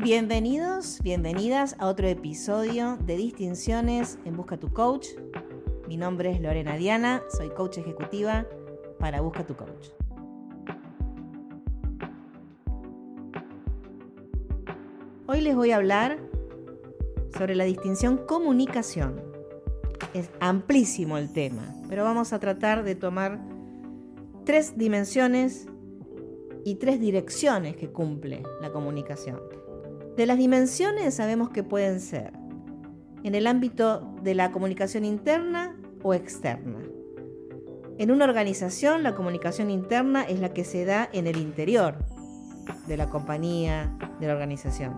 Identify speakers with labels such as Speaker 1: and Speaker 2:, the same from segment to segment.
Speaker 1: Bienvenidos, bienvenidas a otro episodio de Distinciones en Busca tu Coach. Mi nombre es Lorena Diana, soy coach ejecutiva para Busca tu Coach. Hoy les voy a hablar sobre la distinción comunicación. Es amplísimo el tema, pero vamos a tratar de tomar tres dimensiones y tres direcciones que cumple la comunicación. De las dimensiones sabemos que pueden ser en el ámbito de la comunicación interna o externa. En una organización la comunicación interna es la que se da en el interior de la compañía, de la organización,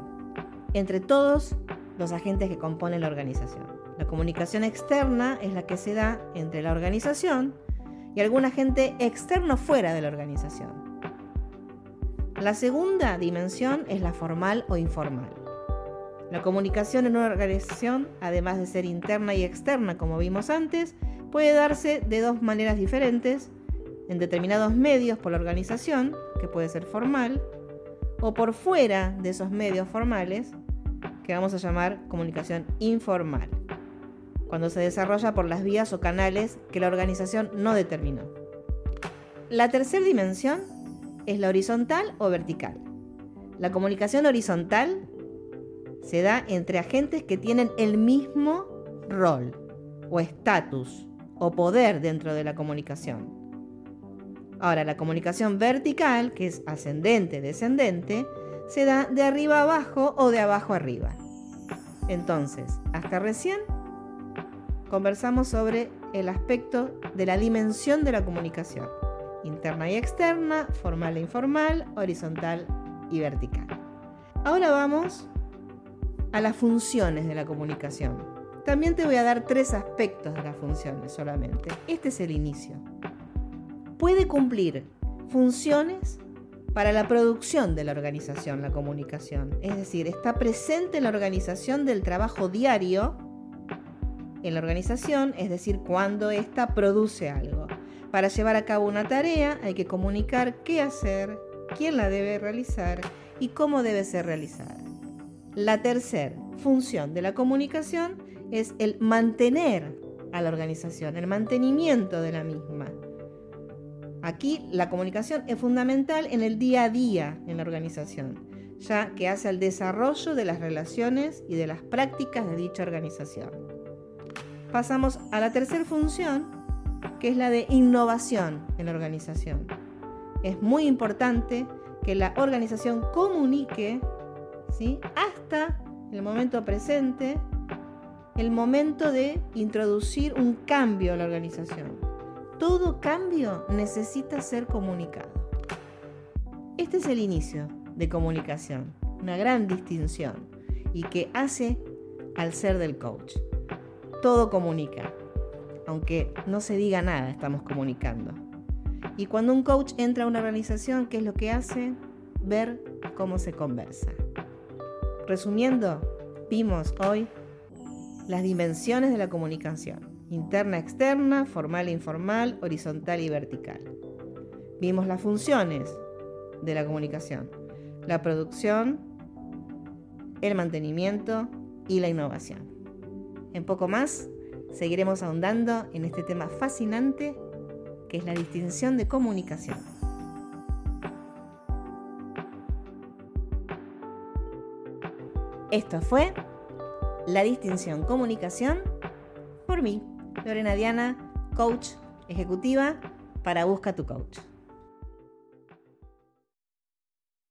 Speaker 1: entre todos los agentes que componen la organización. La comunicación externa es la que se da entre la organización y algún agente externo fuera de la organización. La segunda dimensión es la formal o informal. La comunicación en una organización, además de ser interna y externa como vimos antes, puede darse de dos maneras diferentes, en determinados medios por la organización, que puede ser formal, o por fuera de esos medios formales, que vamos a llamar comunicación informal, cuando se desarrolla por las vías o canales que la organización no determinó. La tercera dimensión es la horizontal o vertical. La comunicación horizontal se da entre agentes que tienen el mismo rol o estatus o poder dentro de la comunicación. Ahora, la comunicación vertical, que es ascendente-descendente, se da de arriba abajo o de abajo arriba. Entonces, hasta recién conversamos sobre el aspecto de la dimensión de la comunicación interna y externa, formal e informal, horizontal y vertical. Ahora vamos a las funciones de la comunicación. También te voy a dar tres aspectos de las funciones solamente. Este es el inicio. Puede cumplir funciones para la producción de la organización, la comunicación. Es decir, está presente en la organización del trabajo diario en la organización, es decir, cuando ésta produce algo. Para llevar a cabo una tarea hay que comunicar qué hacer, quién la debe realizar y cómo debe ser realizada. La tercera función de la comunicación es el mantener a la organización, el mantenimiento de la misma. Aquí la comunicación es fundamental en el día a día en la organización, ya que hace al desarrollo de las relaciones y de las prácticas de dicha organización. Pasamos a la tercera función, que es la de innovación en la organización. Es muy importante que la organización comunique ¿sí? hasta el momento presente, el momento de introducir un cambio a la organización. Todo cambio necesita ser comunicado. Este es el inicio de comunicación, una gran distinción y que hace al ser del coach. Todo comunica, aunque no se diga nada, estamos comunicando. Y cuando un coach entra a una organización, ¿qué es lo que hace? Ver cómo se conversa. Resumiendo, vimos hoy las dimensiones de la comunicación, interna, externa, formal e informal, horizontal y vertical. Vimos las funciones de la comunicación, la producción, el mantenimiento y la innovación. En poco más, seguiremos ahondando en este tema fascinante que es la distinción de comunicación. Esto fue la distinción comunicación por mí, Lorena Diana, coach ejecutiva para Busca tu Coach.